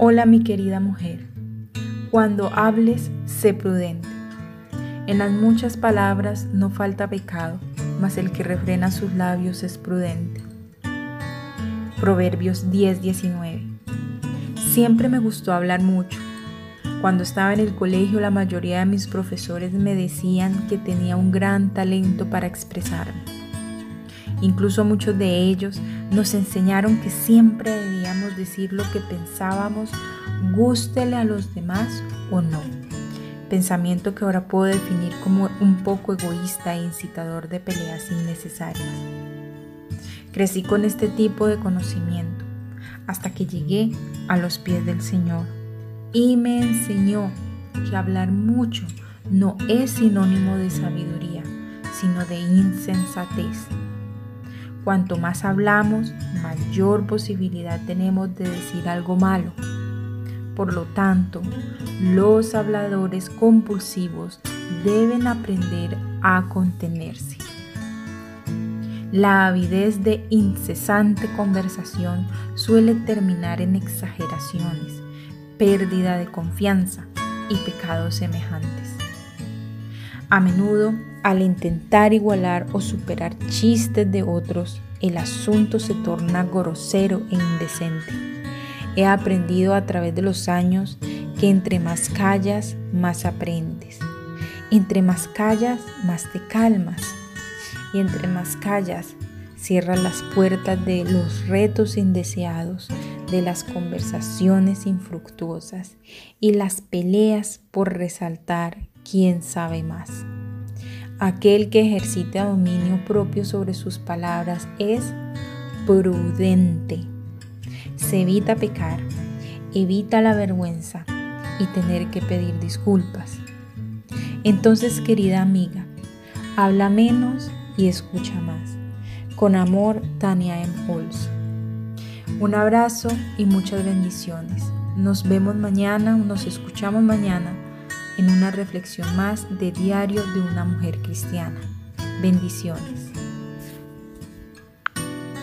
Hola mi querida mujer, cuando hables, sé prudente. En las muchas palabras no falta pecado, mas el que refrena sus labios es prudente. Proverbios 10:19 Siempre me gustó hablar mucho. Cuando estaba en el colegio la mayoría de mis profesores me decían que tenía un gran talento para expresarme. Incluso muchos de ellos nos enseñaron que siempre debíamos decir lo que pensábamos, gústele a los demás o no. Pensamiento que ahora puedo definir como un poco egoísta e incitador de peleas innecesarias. Crecí con este tipo de conocimiento hasta que llegué a los pies del Señor y me enseñó que hablar mucho no es sinónimo de sabiduría, sino de insensatez. Cuanto más hablamos, mayor posibilidad tenemos de decir algo malo. Por lo tanto, los habladores compulsivos deben aprender a contenerse. La avidez de incesante conversación suele terminar en exageraciones, pérdida de confianza y pecados semejantes. A menudo al intentar igualar o superar chistes de otros, el asunto se torna grosero e indecente. He aprendido a través de los años que entre más callas, más aprendes. Entre más callas, más te calmas. Y entre más callas, cierras las puertas de los retos indeseados, de las conversaciones infructuosas y las peleas por resaltar quién sabe más. Aquel que ejercita dominio propio sobre sus palabras es prudente. Se evita pecar, evita la vergüenza y tener que pedir disculpas. Entonces, querida amiga, habla menos y escucha más. Con amor, Tania M. Holz. Un abrazo y muchas bendiciones. Nos vemos mañana, nos escuchamos mañana en una reflexión más de diario de una mujer cristiana. Bendiciones.